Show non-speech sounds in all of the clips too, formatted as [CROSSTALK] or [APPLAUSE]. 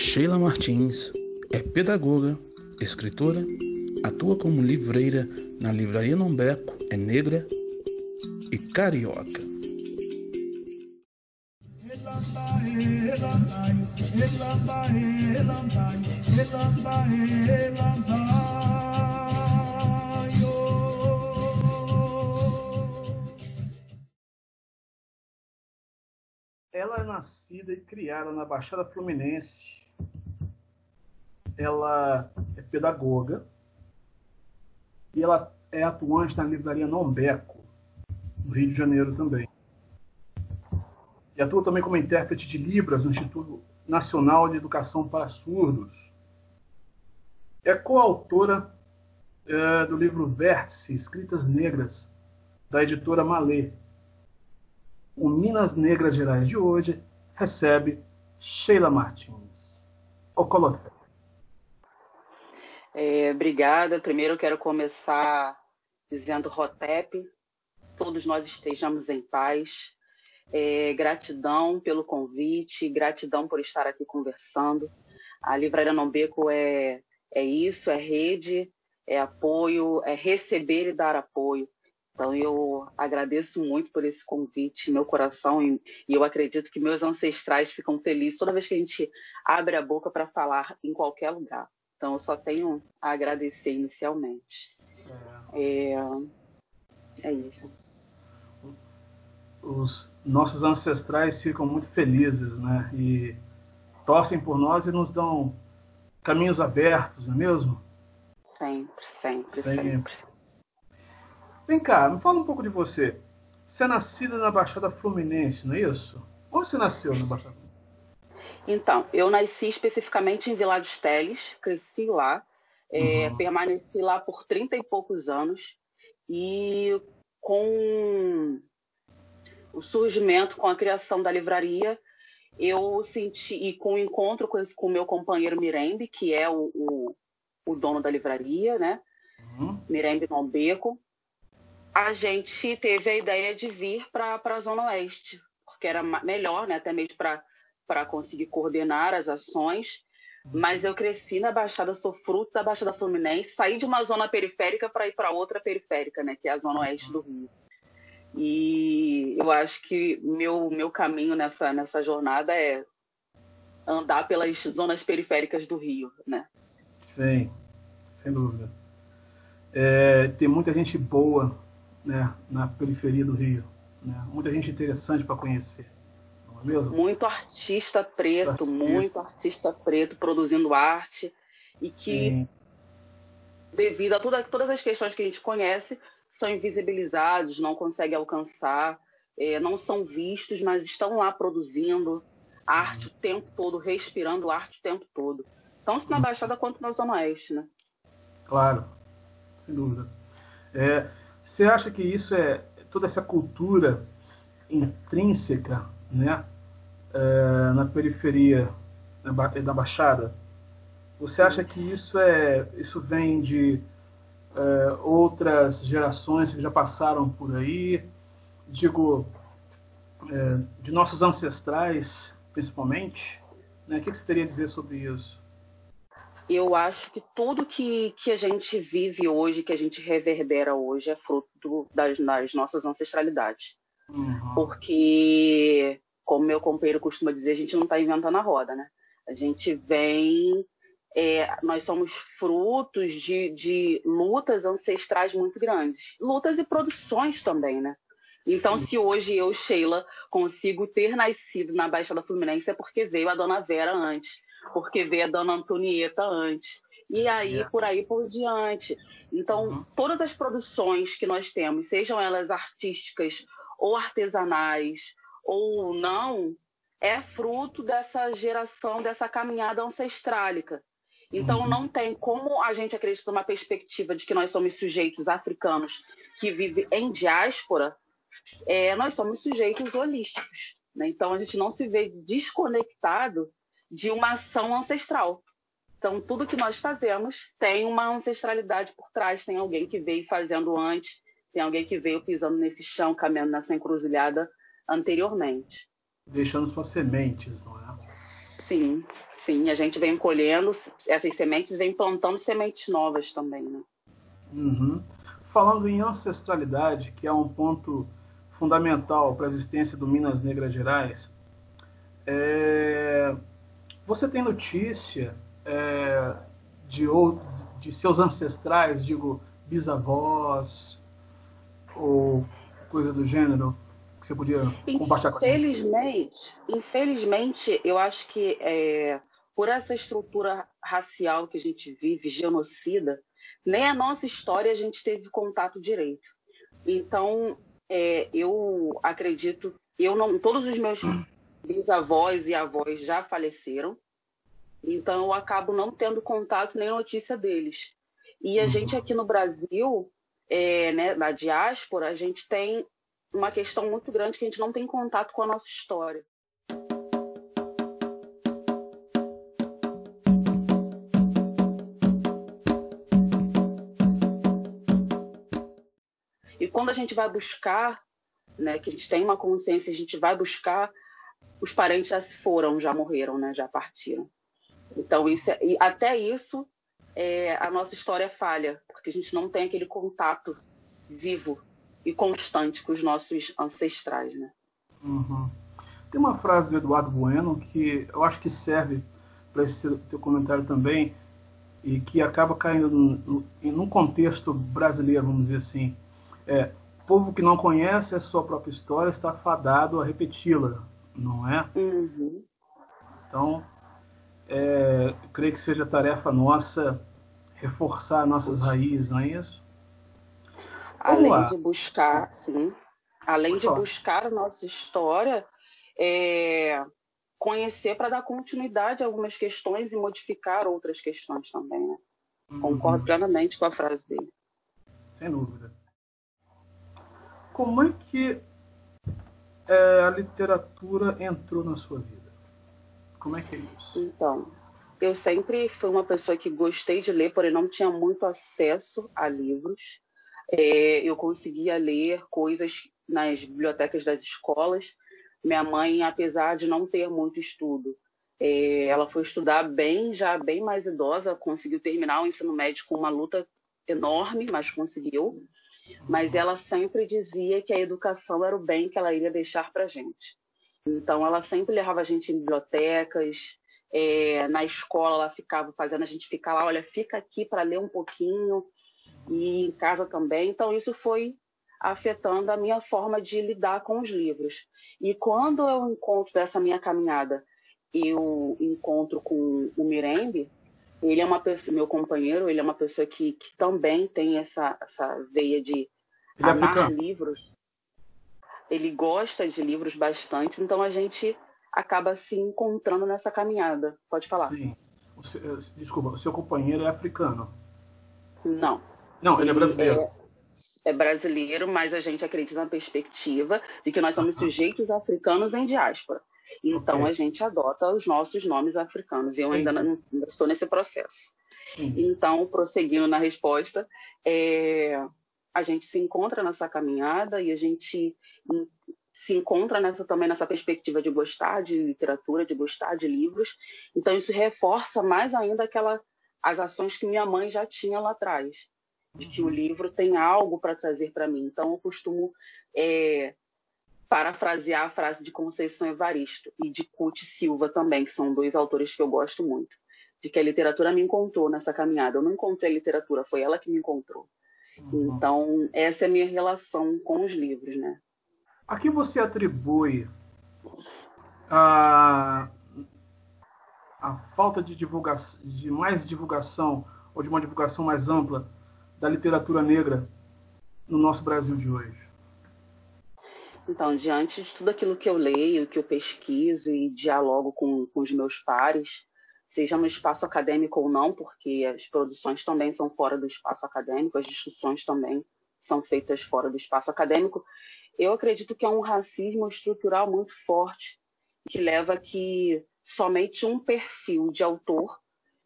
Sheila Martins é pedagoga, escritora, atua como livreira na Livraria Nombeco, é negra e carioca. Ela é nascida e criada na Baixada Fluminense. Ela é pedagoga e ela é atuante na livraria Nombeco, no Rio de Janeiro também. E atua também como intérprete de Libras no Instituto Nacional de Educação para Surdos. É coautora é, do livro Vértice, Escritas Negras, da editora Malê. O Minas Negras Gerais de hoje recebe Sheila Martins. O Colofé. É, obrigada. Primeiro eu quero começar dizendo Rotep, todos nós estejamos em paz. É, gratidão pelo convite, gratidão por estar aqui conversando. A Livraria Nombeco é, é isso, é rede, é apoio, é receber e dar apoio. Então eu agradeço muito por esse convite, meu coração, e, eu acredito que meus ancestrais ficam felizes toda vez que a gente abre a boca para falar em qualquer lugar. Então, eu só tenho a agradecer inicialmente. É, é isso. Os nossos ancestrais ficam muito felizes, né? E torcem por nós e nos dão caminhos abertos, não é mesmo? Sempre, sempre, sempre. sempre. Vem cá, me fala um pouco de você. Você é nascida na Baixada Fluminense, não é isso? Onde você nasceu na Baixada Fluminense? Então, eu nasci especificamente em Vila dos Teles, cresci lá, é, uhum. permaneci lá por 30 e poucos anos, e com o surgimento, com a criação da livraria, eu senti, e com o encontro com o meu companheiro Mirembe, que é o, o, o dono da livraria, né? Uhum. Mirembe Nombeco, a gente teve a ideia de vir para a Zona Oeste, porque era melhor, né? Até mesmo para para conseguir coordenar as ações, mas eu cresci na Baixada, sou fruto da Baixada Fluminense, saí de uma zona periférica para ir para outra periférica, né, que é a zona oeste do Rio. E eu acho que meu meu caminho nessa nessa jornada é andar pelas zonas periféricas do Rio, né? Sim, sem dúvida. É, tem muita gente boa, né, na periferia do Rio, né? Muita gente interessante para conhecer é mesmo? Muito artista preto, artista. muito artista preto produzindo arte e que, Sim. devido a toda, todas as questões que a gente conhece, são invisibilizados, não conseguem alcançar, é, não são vistos, mas estão lá produzindo arte o tempo todo, respirando arte o tempo todo. Tanto na Baixada quanto na Zona Oeste, né? Claro, sem dúvida. É, você acha que isso é toda essa cultura intrínseca né, é, na periferia da Baixada, você acha que isso é isso vem de é, outras gerações que já passaram por aí, digo, é, de nossos ancestrais, principalmente? Né? O que você teria a dizer sobre isso? Eu acho que tudo que, que a gente vive hoje, que a gente reverbera hoje, é fruto das, das nossas ancestralidades. Uhum. Porque, como meu companheiro costuma dizer, a gente não está inventando a roda, né? A gente vem. É, nós somos frutos de, de lutas ancestrais muito grandes. Lutas e produções também, né? Então, se hoje eu, Sheila, consigo ter nascido na Baixada Fluminense, é porque veio a Dona Vera antes, porque veio a Dona Antonieta antes. E aí, é. por aí por diante. Então, uhum. todas as produções que nós temos, sejam elas artísticas ou artesanais ou não, é fruto dessa geração, dessa caminhada ancestrálica. Então, uhum. não tem como a gente acreditar numa perspectiva de que nós somos sujeitos africanos que vivem em diáspora, é, nós somos sujeitos holísticos. Né? Então, a gente não se vê desconectado de uma ação ancestral. Então, tudo que nós fazemos tem uma ancestralidade por trás, tem alguém que veio fazendo antes, tem alguém que veio pisando nesse chão, caminhando nessa encruzilhada anteriormente. Deixando suas sementes, não é? Sim, Sim, a gente vem colhendo essas sementes, vem plantando sementes novas também, né? Uhum. Falando em ancestralidade, que é um ponto fundamental para a existência do Minas Negras Gerais, é... você tem notícia é... de, de seus ancestrais, digo, bisavós ou coisa do gênero, que você podia compartilhar com a gente? Infelizmente, infelizmente, eu acho que é, por essa estrutura racial que a gente vive, genocida, nem a nossa história a gente teve contato direito. Então, é, eu acredito, eu não, todos os meus bisavós e avós já faleceram, então eu acabo não tendo contato nem notícia deles. E a uhum. gente aqui no Brasil, é, né, na diáspora, a gente tem uma questão muito grande que a gente não tem contato com a nossa história. E quando a gente vai buscar, né, que a gente tem uma consciência, a gente vai buscar, os parentes já se foram, já morreram, né, já partiram. Então isso é, e até isso é, a nossa história falha, porque a gente não tem aquele contato vivo e constante com os nossos ancestrais, né? Uhum. Tem uma frase do Eduardo Bueno que eu acho que serve para esse teu comentário também e que acaba caindo num, num contexto brasileiro, vamos dizer assim. É, povo que não conhece a sua própria história está fadado a repeti-la, não é? Uhum. Então, é, creio que seja tarefa nossa reforçar nossas raízes, não é isso? Além de buscar, sim, além de buscar a nossa história, é, conhecer para dar continuidade a algumas questões e modificar outras questões também. Né? Uhum. Concordo plenamente com a frase dele. Sem dúvida. Como é que é, a literatura entrou na sua vida? Como é que é isso? Então, eu sempre fui uma pessoa que gostei de ler, porém não tinha muito acesso a livros. É, eu conseguia ler coisas nas bibliotecas das escolas. Minha mãe, apesar de não ter muito estudo, é, ela foi estudar bem, já bem mais idosa, conseguiu terminar o ensino médio com uma luta enorme, mas conseguiu. Mas ela sempre dizia que a educação era o bem que ela iria deixar para gente. Então, ela sempre levava a gente em bibliotecas, é, na escola ela ficava fazendo a gente ficar lá, olha, fica aqui para ler um pouquinho e em casa também. Então isso foi afetando a minha forma de lidar com os livros. E quando eu encontro dessa minha caminhada, eu encontro com o Mirembe, ele é uma pessoa, meu companheiro, ele é uma pessoa que, que também tem essa, essa veia de ele é amar livros. Ele gosta de livros bastante, então a gente acaba se encontrando nessa caminhada. Pode falar. Sim. O seu, desculpa, o seu companheiro é africano? Não. Não, ele é brasileiro. É, é, brasileiro, mas a gente acredita na perspectiva de que nós somos sujeitos africanos em diáspora. Então okay. a gente adota os nossos nomes africanos. E eu ainda, não, ainda estou nesse processo. Sim. Então, prosseguindo na resposta, é, a gente se encontra nessa caminhada e a gente se encontra nessa também nessa perspectiva de gostar de literatura, de gostar de livros. Então isso reforça mais ainda aquela as ações que minha mãe já tinha lá atrás de que o uhum. livro tem algo para trazer para mim. Então, eu costumo é, parafrasear a frase de Conceição Evaristo e de Cut Silva também, que são dois autores que eu gosto muito, de que a literatura me encontrou nessa caminhada. Eu não encontrei a literatura, foi ela que me encontrou. Uhum. Então, essa é a minha relação com os livros, né? A que você atribui a, a falta de divulgação, de mais divulgação ou de uma divulgação mais ampla da literatura negra no nosso Brasil de hoje? Então, diante de tudo aquilo que eu leio, que eu pesquiso e dialogo com, com os meus pares, seja no espaço acadêmico ou não, porque as produções também são fora do espaço acadêmico, as discussões também são feitas fora do espaço acadêmico, eu acredito que é um racismo estrutural muito forte que leva a que somente um perfil de autor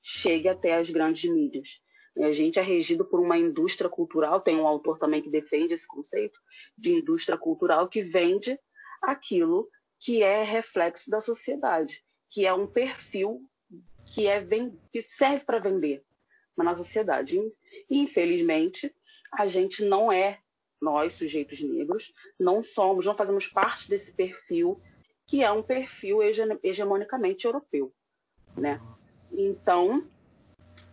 chegue até as grandes mídias. A gente é regido por uma indústria cultural, tem um autor também que defende esse conceito de indústria cultural que vende aquilo que é reflexo da sociedade, que é um perfil que, é, que serve para vender na sociedade. E, infelizmente, a gente não é, nós, sujeitos negros, não somos, não fazemos parte desse perfil que é um perfil hegemonicamente europeu, né? Então,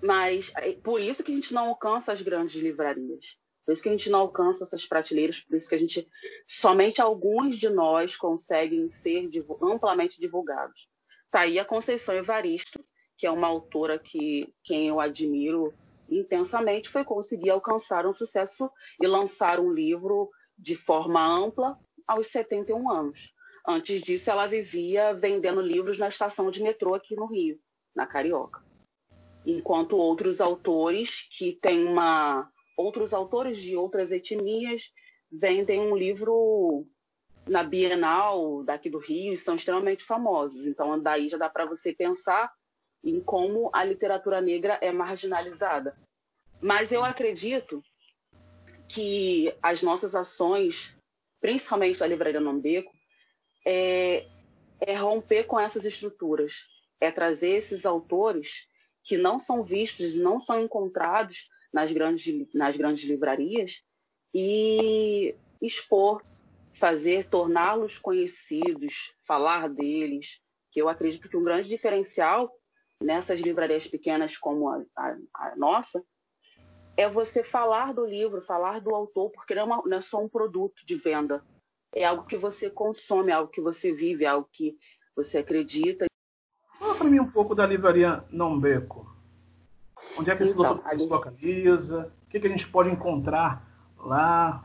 mas é por isso que a gente não alcança as grandes livrarias. Por isso que a gente não alcança essas prateleiras, por isso que a gente somente alguns de nós conseguem ser amplamente divulgados. Tá aí a Conceição Evaristo, que é uma autora que quem eu admiro intensamente, foi conseguir alcançar um sucesso e lançar um livro de forma ampla aos 71 anos. Antes disso, ela vivia vendendo livros na estação de metrô aqui no Rio, na Carioca. Enquanto outros autores que têm uma outros autores de outras etnias vendem um livro na Bienal daqui do Rio e são extremamente famosos. Então, daí já dá para você pensar em como a literatura negra é marginalizada. Mas eu acredito que as nossas ações, principalmente da Livraria Nombeco, é, é romper com essas estruturas, é trazer esses autores que não são vistos, não são encontrados nas grandes, nas grandes livrarias e expor, fazer, torná-los conhecidos, falar deles, que eu acredito que um grande diferencial nessas livrarias pequenas como a, a, a nossa é você falar do livro, falar do autor, porque não é, uma, não é só um produto de venda, é algo que você consome, é algo que você vive, é algo que você acredita. Fala para mim um pouco da livraria Nombeco. Onde é que então, se localiza? O que, que a gente pode encontrar lá?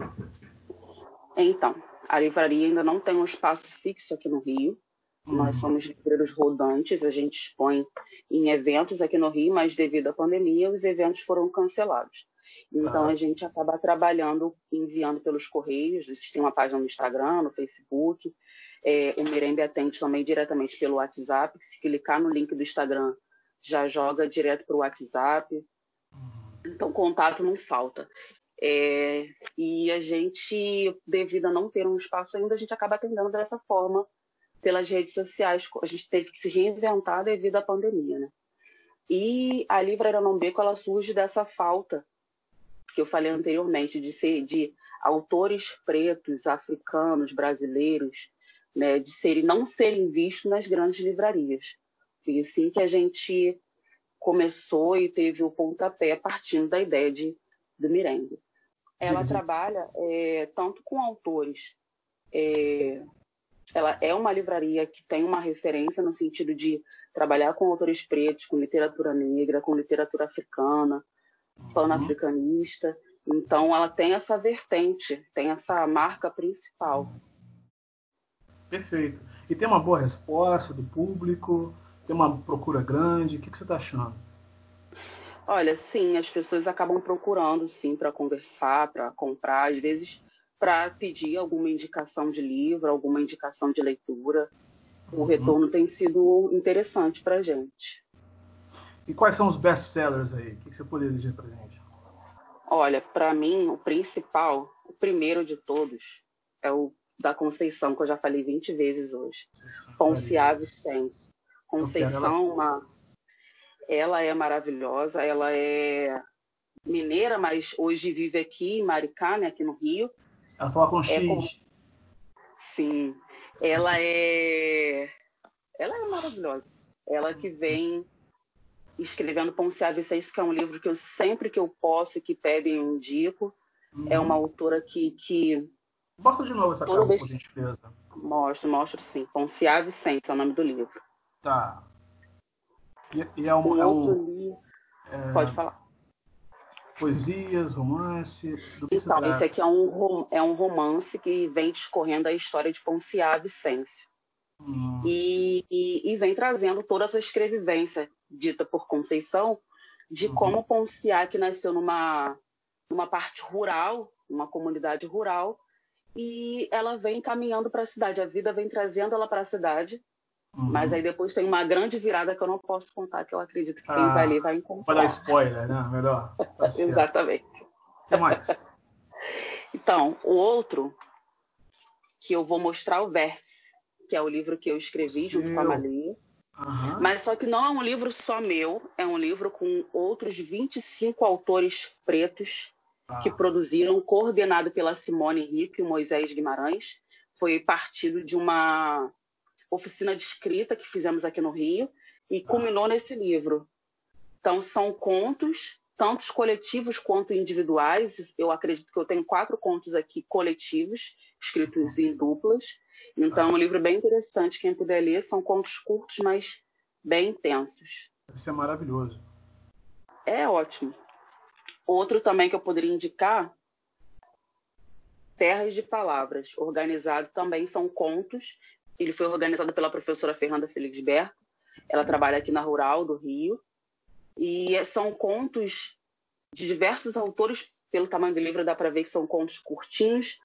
Então, a livraria ainda não tem um espaço fixo aqui no Rio. Uhum. Nós somos livreiros rodantes, a gente expõe em eventos aqui no Rio, mas devido à pandemia, os eventos foram cancelados. Então, ah. a gente acaba trabalhando, enviando pelos correios. A gente tem uma página no Instagram, no Facebook. É, o Mirembe atende também diretamente pelo WhatsApp. Se clicar no link do Instagram, já joga direto para o WhatsApp. Uhum. Então, contato não falta. É, e a gente, devido a não ter um espaço ainda, a gente acaba atendendo dessa forma pelas redes sociais. A gente teve que se reinventar devido à pandemia, né? E a Livraria Nombeco, ela surge dessa falta que eu falei anteriormente, de ser de autores pretos, africanos, brasileiros, né, de serem não serem vistos nas grandes livrarias. Foi assim que a gente começou e teve o pontapé partindo da ideia de do Mirengue. Ela uhum. trabalha é, tanto com autores, é, ela é uma livraria que tem uma referência no sentido de trabalhar com autores pretos, com literatura negra, com literatura africana, pan-africanista. Então, ela tem essa vertente, tem essa marca principal. Perfeito. E tem uma boa resposta do público? Tem uma procura grande? O que, que você está achando? Olha, sim, as pessoas acabam procurando, sim, para conversar, para comprar, às vezes para pedir alguma indicação de livro, alguma indicação de leitura. O uhum. retorno tem sido interessante para a gente. E quais são os best-sellers aí? O que você poderia dizer para gente? Olha, para mim, o principal, o primeiro de todos, é o da Conceição, que eu já falei 20 vezes hoje. Ponciave Senso. Conceição, uma, ela é maravilhosa, ela é mineira, mas hoje vive aqui em Maricá, né, aqui no Rio. Ela fala com é X. Com... Sim. Ela é... Ela é maravilhosa. Ela que vem escrevendo Poncia Vicente, que é um livro que eu sempre que eu posso, que pedem, eu indico. Uhum. É uma autora que, que... Mostra de novo essa capa, vez... por gentileza. Mostro, mostro sim. Poncia Vicente é o nome do livro. Tá. E, e é um... É um é... Pode falar. Poesias, romance... Que então, esse aqui é um, é um romance que vem discorrendo a história de Poncia Vicêncio. Hum. E, e, e, vem trazendo toda essa escrevivência dita por Conceição de uhum. como Ponciac nasceu numa, numa parte rural, uma comunidade rural, e ela vem caminhando para a cidade. A vida vem trazendo ela para a cidade, uhum. mas aí depois tem uma grande virada que eu não posso contar, que eu acredito que quem ah, vai ler vai encontrar. Para dar spoiler, né? Melhor. Tá [LAUGHS] Exatamente. O que mais? [LAUGHS] então, o outro que eu vou mostrar o Vértice, que é o livro que eu escrevi junto com a Malia. Uhum. Mas só que não é um livro só meu, é um livro com outros 25 autores pretos ah. que produziram, coordenado pela Simone Rico e Moisés Guimarães. Foi partido de uma oficina de escrita que fizemos aqui no Rio e ah. culminou nesse livro. Então, são contos, tanto coletivos quanto individuais. Eu acredito que eu tenho quatro contos aqui coletivos, escritos em duplas. Então, é um livro bem interessante. Quem puder ler, são contos curtos, mas bem intensos. Isso é maravilhoso. É ótimo. Outro também que eu poderia indicar, Terras de Palavras, organizado também são contos. Ele foi organizado pela professora Fernanda Felisberto. Ela trabalha aqui na Rural do Rio. E são contos de diversos autores. Pelo tamanho do livro dá para ver que são contos curtinhos.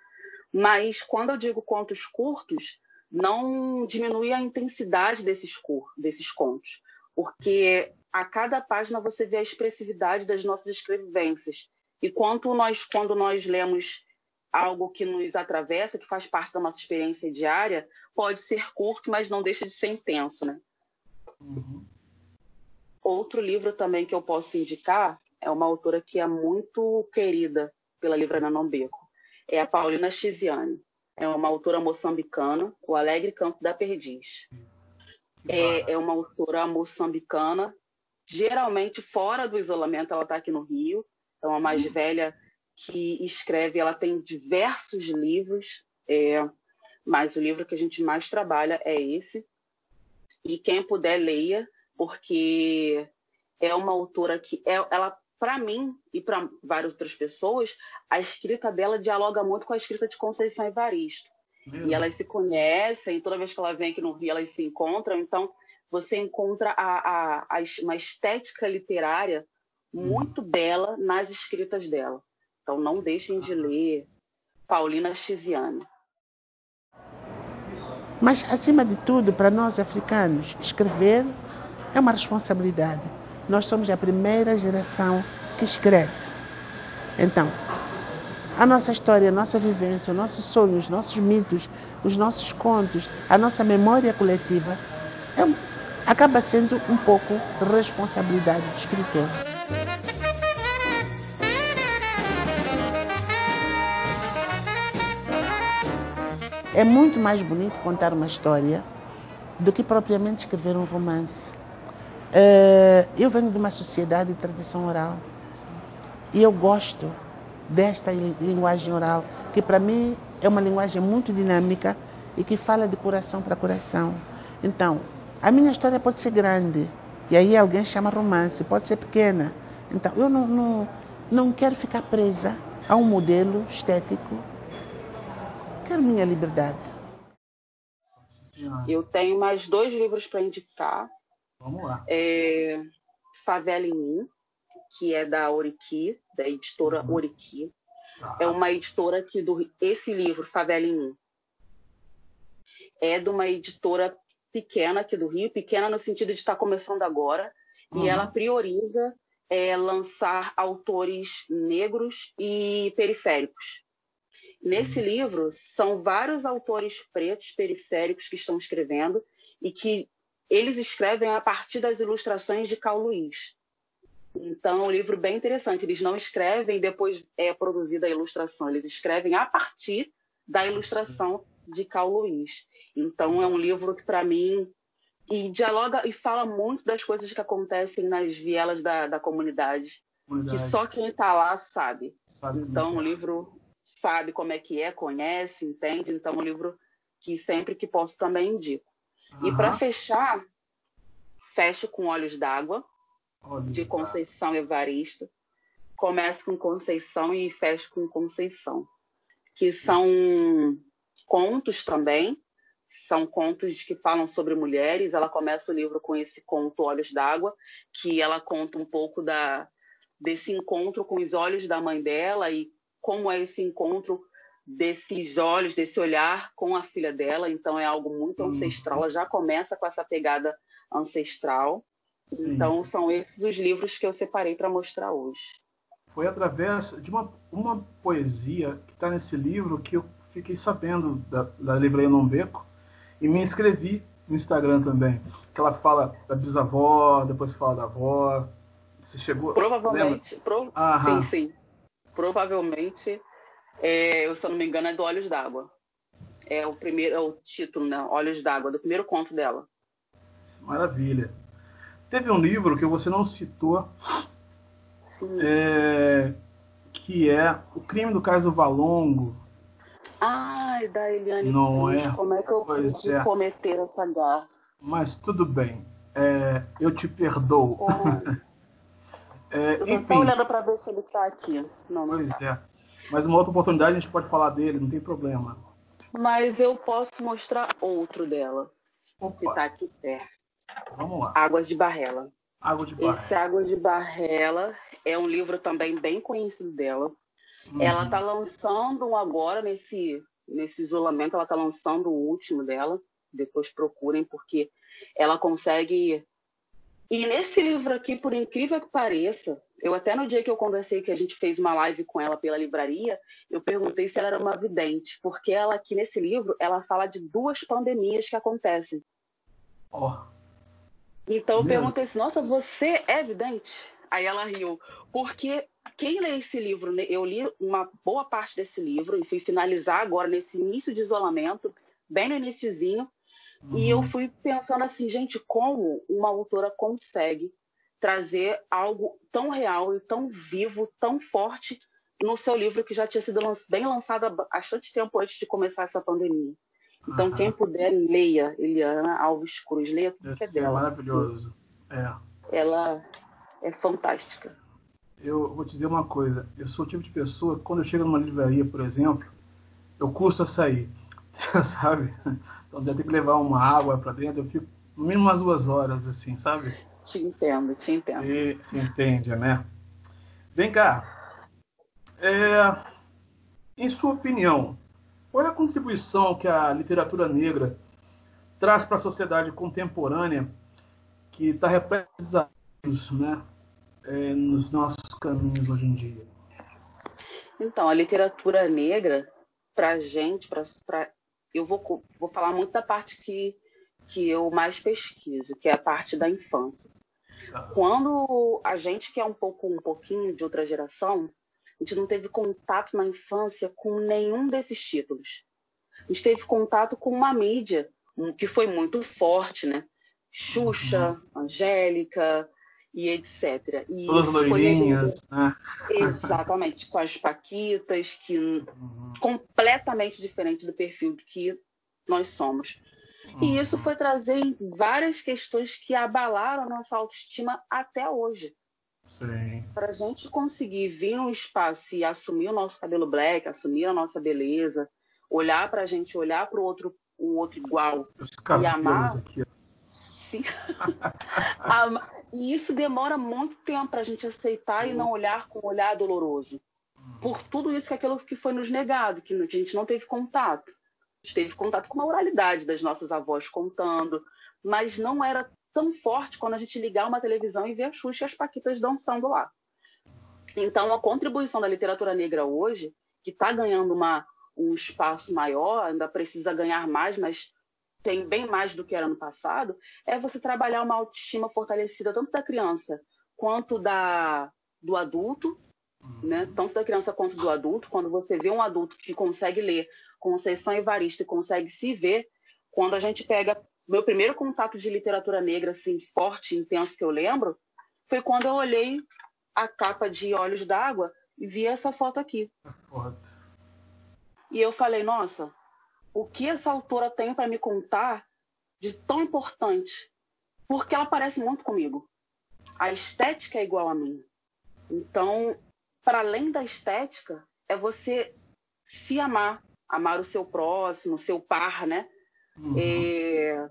Mas quando eu digo contos curtos, não diminui a intensidade desses, desses contos, porque a cada página você vê a expressividade das nossas escrevivências. E quanto nós, quando nós lemos algo que nos atravessa, que faz parte da nossa experiência diária, pode ser curto, mas não deixa de ser intenso, né? Uhum. Outro livro também que eu posso indicar é uma autora que é muito querida pela Livraria Nombeco. É a Paulina Chiziane. É uma autora moçambicana, O Alegre Canto da Perdiz. É, é uma autora moçambicana geralmente fora do isolamento, ela está aqui no Rio, então a mais velha que escreve, ela tem diversos livros, é, mas o livro que a gente mais trabalha é esse. E quem puder leia, porque é uma autora que é, ela para mim e para várias outras pessoas, a escrita dela dialoga muito com a escrita de Conceição Evaristo. E elas se conhecem, toda vez que ela vem aqui no Rio, elas se encontram. Então, você encontra a, a, a, uma estética literária muito bela nas escritas dela. Então não deixem de ler Paulina Chiziane. Mas, acima de tudo, para nós africanos, escrever é uma responsabilidade. Nós somos a primeira geração que escreve. Então, a nossa história, a nossa vivência, os nossos sonhos, os nossos mitos, os nossos contos, a nossa memória coletiva é acaba sendo um pouco responsabilidade do escritor. É muito mais bonito contar uma história do que propriamente escrever um romance. Eh, eu venho de uma sociedade de tradição oral e eu gosto desta linguagem oral, que para mim é uma linguagem muito dinâmica e que fala de coração para coração. Então, a minha história pode ser grande, e aí alguém chama romance, pode ser pequena. Então, eu não, não, não quero ficar presa a um modelo estético. Quero minha liberdade. Eu tenho mais dois livros para indicar. Vamos lá. É, Favela em Mim, que é da Oriqui, da editora uhum. Oriqui. Ah. É uma editora que do esse livro, Favela em Mim, é de uma editora pequena aqui do Rio, pequena no sentido de estar começando agora, uhum. e ela prioriza é, lançar autores negros e periféricos. Nesse uhum. livro, são vários autores pretos periféricos que estão escrevendo e que eles escrevem a partir das ilustrações de Carl Luiz. Então, é um livro bem interessante. Eles não escrevem depois é produzida a ilustração, eles escrevem a partir da ilustração de Carl Luiz. Então é um livro que para mim e dialoga e fala muito das coisas que acontecem nas vielas da, da comunidade, comunidade. que só quem está lá sabe. sabe então é. livro sabe como é que é, conhece, entende. Então é um livro que sempre que posso também indico. Uhum. E para fechar, fecho com Olhos d'Água, de Conceição Evaristo. Começo com Conceição e fecho com Conceição, que são contos também. São contos que falam sobre mulheres. Ela começa o livro com esse conto Olhos d'Água, que ela conta um pouco da, desse encontro com os olhos da mãe dela e como é esse encontro desses olhos, desse olhar com a filha dela. Então é algo muito uhum. ancestral. Ela já começa com essa pegada ancestral. Sim. Então são esses os livros que eu separei para mostrar hoje. Foi através de uma, uma poesia que está nesse livro que eu fiquei sabendo da, da livraria Nombeco e me inscrevi no Instagram também. Que ela fala da bisavó, depois fala da avó. Você chegou. Provavelmente. Pro... Sim, sim. Provavelmente, é, eu, se eu não me engano, é do Olhos d'Água. É o primeiro, é o título, né? Olhos d'Água, do primeiro conto dela. Maravilha. Teve um livro que você não citou, é, que é O Crime do Caso Valongo. Ai, da Eliane Não Cruz, é? Como é que eu pois é. cometer essa garra? Mas tudo bem. É, eu te perdoo. [LAUGHS] é, eu enfim. tô olhando para ver se ele está aqui. Não, não pois tá. é. Mas uma outra oportunidade a gente pode falar dele, não tem problema. Mas eu posso mostrar outro dela. Opa. Que está aqui perto. Vamos lá. Águas de Barrela. Água de Barrela. Esse Água de Barrela é um livro também bem conhecido dela. Uhum. Ela está lançando agora, nesse, nesse isolamento, ela está lançando o último dela. Depois procurem, porque ela consegue. E nesse livro aqui, por incrível que pareça, eu até no dia que eu conversei, que a gente fez uma live com ela pela livraria, eu perguntei se ela era uma vidente, porque ela aqui nesse livro, ela fala de duas pandemias que acontecem. Oh. Então eu perguntei assim, nossa, você é vidente? Aí ela riu, porque quem lê esse livro, né, eu li uma boa parte desse livro e fui finalizar agora nesse início de isolamento, bem no iníciozinho, uhum. e eu uhum. fui pensando assim, gente, como uma autora consegue trazer algo tão real e tão vivo, tão forte no seu livro que já tinha sido bem lançado há bastante tempo antes de começar essa pandemia. Então, uhum. quem puder, leia Eliana Alves Cruz. Leia tudo que é dela. É maravilhoso. É. Ela é fantástica. Eu vou te dizer uma coisa. Eu sou o tipo de pessoa que, quando eu chego numa livraria, por exemplo, eu custo a sair. [LAUGHS] sabe? Então, deve ter que levar uma água para dentro. Eu fico no mínimo umas duas horas, assim, sabe? Te entendo, te entendo. E, se entende, né? Vem cá. É, em sua opinião, qual é a contribuição que a literatura negra traz para a sociedade contemporânea que está repleta de desafios né, é, nos nossos caminhos hoje em dia? Então, a literatura negra, para a gente, pra, pra, eu vou, vou falar muito da parte que, que eu mais pesquiso, que é a parte da infância. Tá. Quando a gente que é um pouco um pouquinho de outra geração, a gente não teve contato na infância com nenhum desses títulos. A gente teve contato com uma mídia que foi muito forte, né? Xuxa, uhum. Angélica e etc. E Todas loirinhas, né? Exatamente, com as paquitas, que uhum. completamente diferente do perfil que nós somos. Uhum. E isso foi trazer várias questões que abalaram a nossa autoestima até hoje. Para a gente conseguir vir num espaço e assumir o nosso cabelo black, assumir a nossa beleza, olhar para a gente, olhar para o outro, o outro igual e amar. Aqui. Sim. [LAUGHS] e isso demora muito tempo para a gente aceitar e não olhar com um olhar doloroso. Por tudo isso que aquilo que foi nos negado, que a gente não teve contato. A gente teve contato com a oralidade das nossas avós contando, mas não era tão forte quando a gente ligar uma televisão e ver a Xuxa e as Paquitas dançando lá. Então, a contribuição da literatura negra hoje, que está ganhando uma, um espaço maior, ainda precisa ganhar mais, mas tem bem mais do que era no passado, é você trabalhar uma autoestima fortalecida tanto da criança quanto da, do adulto, né? tanto da criança quanto do adulto. Quando você vê um adulto que consegue ler Conceição Evaristo e consegue se ver, quando a gente pega meu primeiro contato de literatura negra, assim, forte, intenso que eu lembro, foi quando eu olhei a capa de Olhos d'Água e vi essa foto aqui. Foto. E eu falei, nossa, o que essa autora tem para me contar de tão importante? Porque ela parece muito comigo. A estética é igual a mim. Então, para além da estética, é você se amar, amar o seu próximo, o seu par, né? Uhum. É,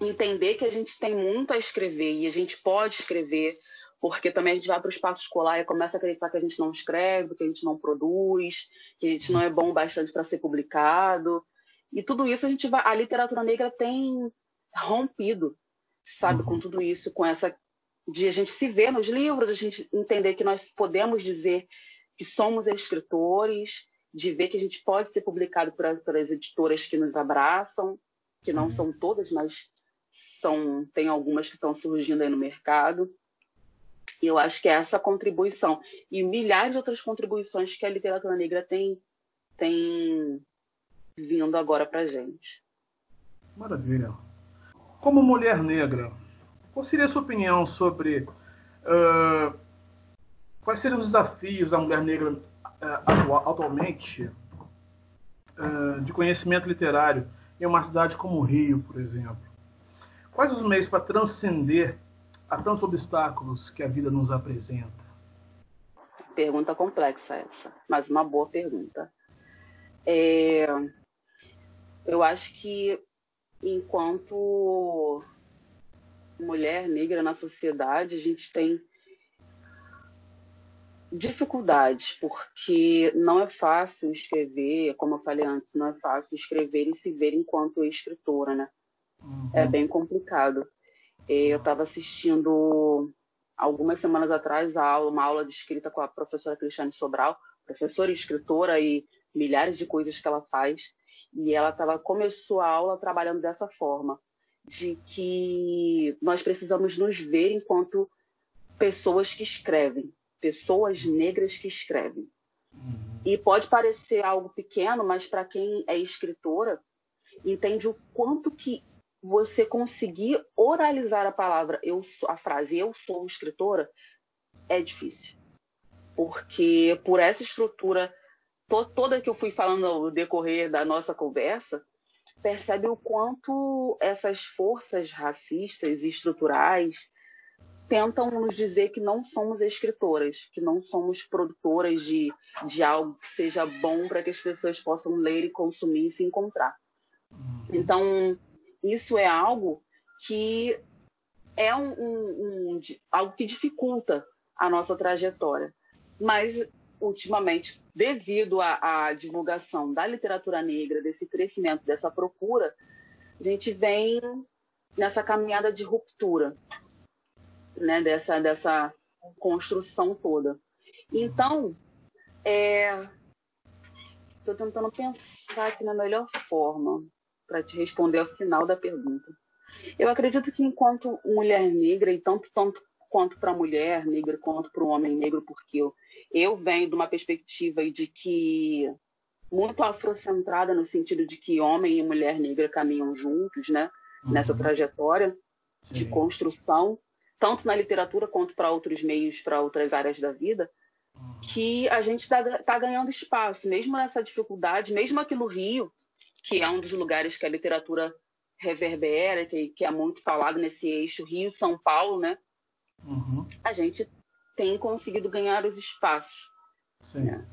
entender que a gente tem muito a escrever e a gente pode escrever, porque também a gente vai para o espaço escolar e começa a acreditar que a gente não escreve, que a gente não produz, que a gente não é bom bastante para ser publicado. E tudo isso a gente vai, a literatura negra tem rompido, sabe, uhum. com tudo isso, com essa de a gente se ver nos livros, a gente entender que nós podemos dizer que somos escritores, de ver que a gente pode ser publicado por, por as editoras que nos abraçam, que não são todas, mas são tem algumas que estão surgindo aí no mercado. E eu acho que é essa contribuição e milhares de outras contribuições que a literatura negra tem tem vindo agora para gente. Maravilha. Como mulher negra, qual seria a sua opinião sobre uh, quais seriam os desafios da mulher negra uh, atualmente uh, de conhecimento literário em uma cidade como o Rio, por exemplo? Quais os meios para transcender a tantos obstáculos que a vida nos apresenta? Pergunta complexa essa, mas uma boa pergunta. É, eu acho que enquanto mulher negra na sociedade, a gente tem dificuldades, porque não é fácil escrever, como eu falei antes, não é fácil escrever e se ver enquanto escritora, né? Uhum. É bem complicado. Eu estava assistindo algumas semanas atrás a aula, uma aula de escrita com a professora Cristiane Sobral, professora e escritora e milhares de coisas que ela faz. E ela tava, começou a aula trabalhando dessa forma, de que nós precisamos nos ver enquanto pessoas que escrevem, pessoas negras que escrevem. Uhum. E pode parecer algo pequeno, mas para quem é escritora, entende o quanto que você conseguir oralizar a palavra, eu, a frase eu sou escritora, é difícil. Porque por essa estrutura toda que eu fui falando no decorrer da nossa conversa, percebe o quanto essas forças racistas e estruturais tentam nos dizer que não somos escritoras, que não somos produtoras de, de algo que seja bom para que as pessoas possam ler e consumir e se encontrar. Uhum. Então, isso é algo que é um, um, um, algo que dificulta a nossa trajetória. Mas, ultimamente, devido à, à divulgação da literatura negra, desse crescimento, dessa procura, a gente vem nessa caminhada de ruptura, né, dessa, dessa construção toda. Então, estou é, tentando pensar aqui na melhor forma para te responder ao final da pergunta. Eu acredito que enquanto mulher negra, e tanto, tanto quanto para a mulher negra, quanto para o homem negro, porque eu, eu venho de uma perspectiva de que muito afrocentrada no sentido de que homem e mulher negra caminham juntos, né? Uhum. Nessa trajetória Sim. de construção, tanto na literatura quanto para outros meios, para outras áreas da vida, uhum. que a gente está tá ganhando espaço, mesmo nessa dificuldade, mesmo aqui no Rio, que é um dos lugares que a literatura reverbera, que, que é muito falado nesse eixo Rio-São Paulo, né? Uhum. A gente tem conseguido ganhar os espaços. Sim. Né?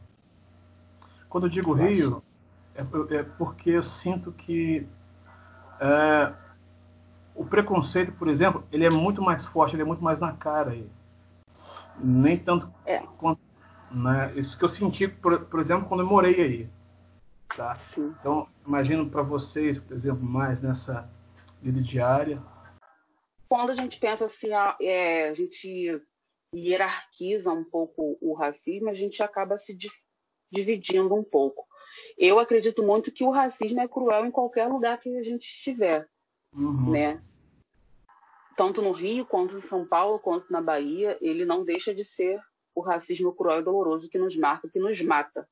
Quando eu digo eu Rio, é, é, porque eu sinto que é, o preconceito, por exemplo, ele é muito mais forte, ele é muito mais na cara aí. Nem tanto é. quanto. Né? Isso que eu senti, por, por exemplo, quando eu morei aí. Tá? Então, imagino para vocês, por exemplo, mais nessa vida diária. Quando a gente pensa assim, a, é, a gente hierarquiza um pouco o racismo, a gente acaba se dividindo um pouco. Eu acredito muito que o racismo é cruel em qualquer lugar que a gente estiver, uhum. né? Tanto no Rio, quanto em São Paulo, quanto na Bahia, ele não deixa de ser o racismo cruel e doloroso que nos marca, que nos mata,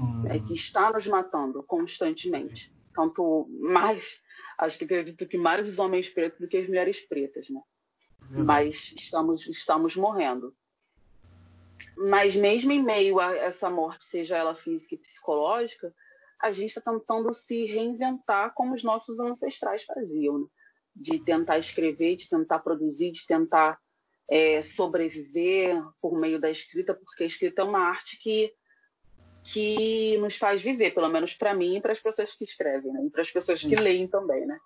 uhum. né? que está nos matando constantemente. Tanto mais, acho que acredito que mais os homens pretos do que as mulheres pretas, né? Uhum. Mas estamos, estamos morrendo. Mas mesmo em meio a essa morte, seja ela física e psicológica, a gente está tentando se reinventar como os nossos ancestrais faziam, né? de tentar escrever, de tentar produzir, de tentar é, sobreviver por meio da escrita, porque a escrita é uma arte que que nos faz viver, pelo menos para mim e para as pessoas que escrevem, né? e para as pessoas que leem também, né?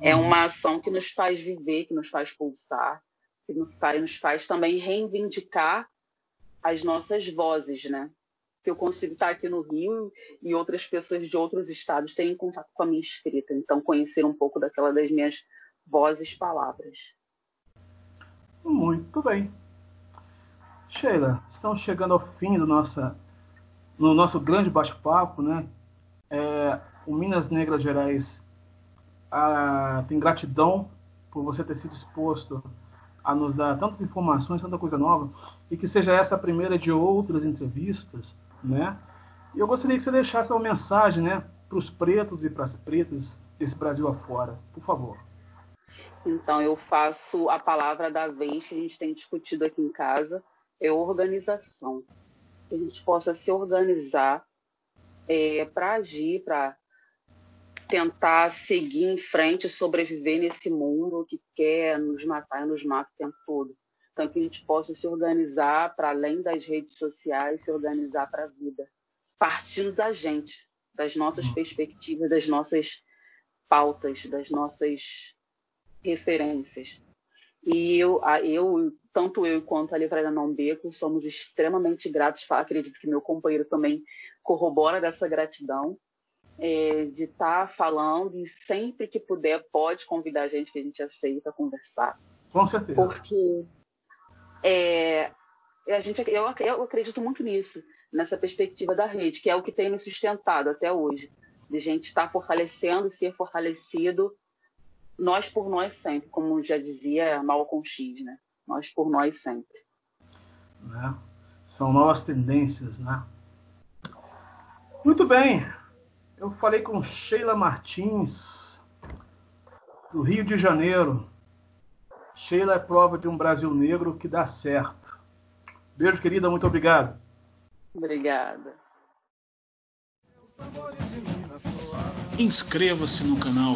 É uhum. uma ação que nos faz viver, que nos faz pulsar, que nos faz, nos faz também reivindicar as nossas vozes, né? Que eu consigo estar aqui no Rio e outras pessoas de outros estados terem contato com a minha escrita, então conhecer um pouco daquela das minhas vozes, palavras. Muito bem. Sheila, estamos chegando ao fim do nossa, no nosso grande bate-papo, né? É, o Minas Negras Gerais a, tem gratidão por você ter sido exposto a nos dar tantas informações, tanta coisa nova, e que seja essa a primeira de outras entrevistas, né? E eu gostaria que você deixasse uma mensagem, né, para os pretos e para as pretas desse Brasil afora, por favor. Então, eu faço a palavra da vez que a gente tem discutido aqui em casa, é organização. Que a gente possa se organizar é, para agir, para tentar seguir em frente, sobreviver nesse mundo que quer nos matar e nos mata o tempo todo. Então, que a gente possa se organizar para além das redes sociais, se organizar para a vida, partindo da gente, das nossas uhum. perspectivas, das nossas pautas, das nossas referências. E eu, eu tanto eu quanto a Livraria Não Beco somos extremamente gratos. Acredito que meu companheiro também corrobora dessa gratidão é, de estar tá falando e sempre que puder pode convidar a gente que a gente aceita conversar. Com certeza. Porque é, a gente, eu, eu acredito muito nisso, nessa perspectiva da rede, que é o que tem nos sustentado até hoje, de gente estar fortalecendo, ser fortalecido, nós por nós sempre, como já dizia Malcolm X, né? Nós por nós sempre. Né? São novas tendências, né? Muito bem. Eu falei com Sheila Martins, do Rio de Janeiro. Sheila é prova de um Brasil negro que dá certo. Beijo, querida, muito obrigado. Obrigada. Inscreva-se no canal,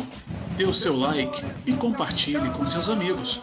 dê o seu like e compartilhe com seus amigos.